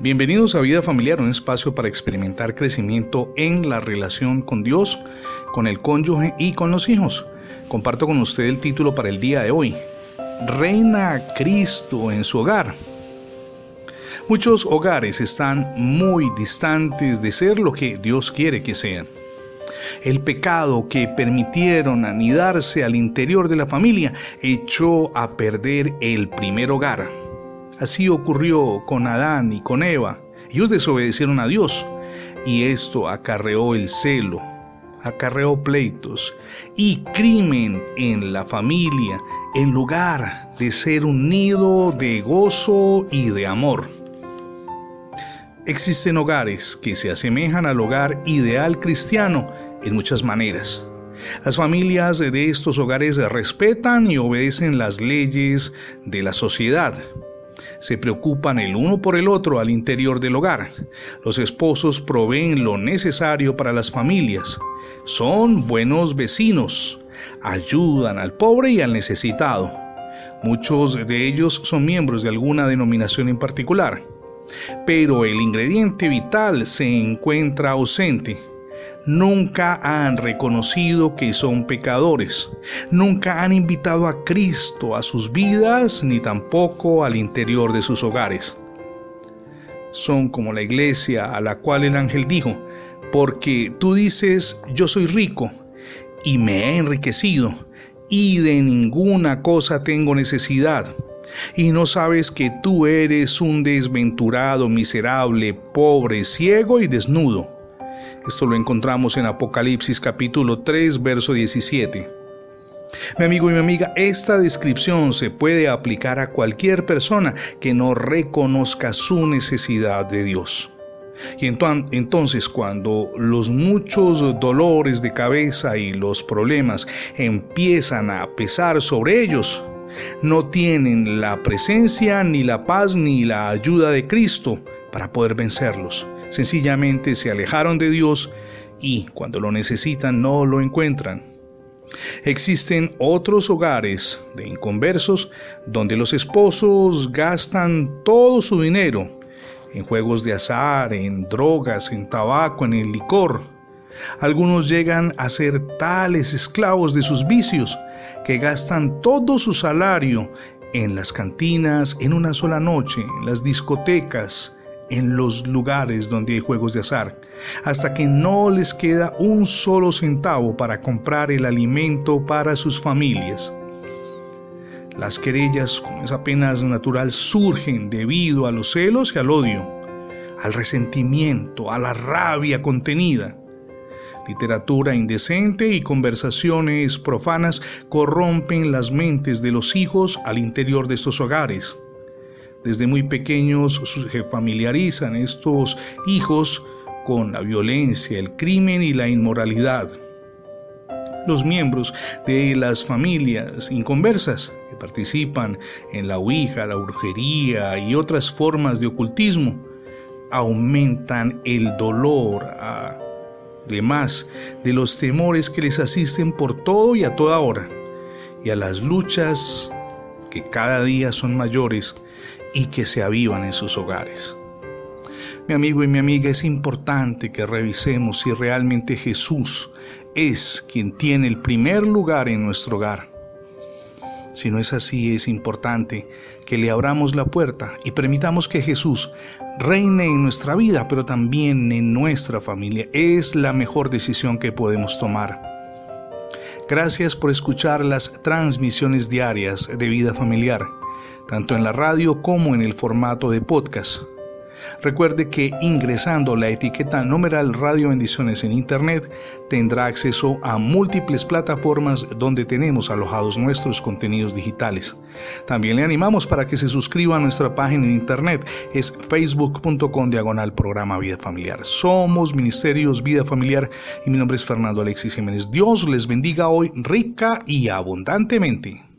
Bienvenidos a Vida Familiar, un espacio para experimentar crecimiento en la relación con Dios, con el cónyuge y con los hijos. Comparto con usted el título para el día de hoy. Reina Cristo en su hogar. Muchos hogares están muy distantes de ser lo que Dios quiere que sean. El pecado que permitieron anidarse al interior de la familia echó a perder el primer hogar Así ocurrió con Adán y con Eva. Ellos desobedecieron a Dios y esto acarreó el celo, acarreó pleitos y crimen en la familia en lugar de ser un nido de gozo y de amor. Existen hogares que se asemejan al hogar ideal cristiano en muchas maneras. Las familias de estos hogares respetan y obedecen las leyes de la sociedad, se preocupan el uno por el otro al interior del hogar. Los esposos proveen lo necesario para las familias. Son buenos vecinos. Ayudan al pobre y al necesitado. Muchos de ellos son miembros de alguna denominación en particular. Pero el ingrediente vital se encuentra ausente nunca han reconocido que son pecadores, nunca han invitado a Cristo a sus vidas ni tampoco al interior de sus hogares. Son como la iglesia a la cual el ángel dijo, porque tú dices, yo soy rico y me he enriquecido y de ninguna cosa tengo necesidad. Y no sabes que tú eres un desventurado, miserable, pobre, ciego y desnudo. Esto lo encontramos en Apocalipsis capítulo 3, verso 17. Mi amigo y mi amiga, esta descripción se puede aplicar a cualquier persona que no reconozca su necesidad de Dios. Y entonces cuando los muchos dolores de cabeza y los problemas empiezan a pesar sobre ellos, no tienen la presencia, ni la paz, ni la ayuda de Cristo para poder vencerlos. Sencillamente se alejaron de Dios y cuando lo necesitan no lo encuentran. Existen otros hogares de inconversos donde los esposos gastan todo su dinero en juegos de azar, en drogas, en tabaco, en el licor. Algunos llegan a ser tales esclavos de sus vicios que gastan todo su salario en las cantinas, en una sola noche, en las discotecas, en los lugares donde hay juegos de azar, hasta que no les queda un solo centavo para comprar el alimento para sus familias. Las querellas, como es apenas natural, surgen debido a los celos y al odio, al resentimiento, a la rabia contenida. Literatura indecente y conversaciones profanas corrompen las mentes de los hijos al interior de estos hogares. Desde muy pequeños se familiarizan estos hijos con la violencia, el crimen y la inmoralidad. Los miembros de las familias inconversas que participan en la ouija, la brujería y otras formas de ocultismo aumentan el dolor, además de los temores que les asisten por todo y a toda hora, y a las luchas que cada día son mayores y que se avivan en sus hogares. Mi amigo y mi amiga, es importante que revisemos si realmente Jesús es quien tiene el primer lugar en nuestro hogar. Si no es así, es importante que le abramos la puerta y permitamos que Jesús reine en nuestra vida, pero también en nuestra familia. Es la mejor decisión que podemos tomar. Gracias por escuchar las transmisiones diarias de vida familiar tanto en la radio como en el formato de podcast. Recuerde que ingresando la etiqueta numeral Radio Bendiciones en Internet tendrá acceso a múltiples plataformas donde tenemos alojados nuestros contenidos digitales. También le animamos para que se suscriba a nuestra página en Internet, es facebook.com diagonal programa Vida Familiar. Somos Ministerios Vida Familiar y mi nombre es Fernando Alexis Jiménez. Dios les bendiga hoy rica y abundantemente.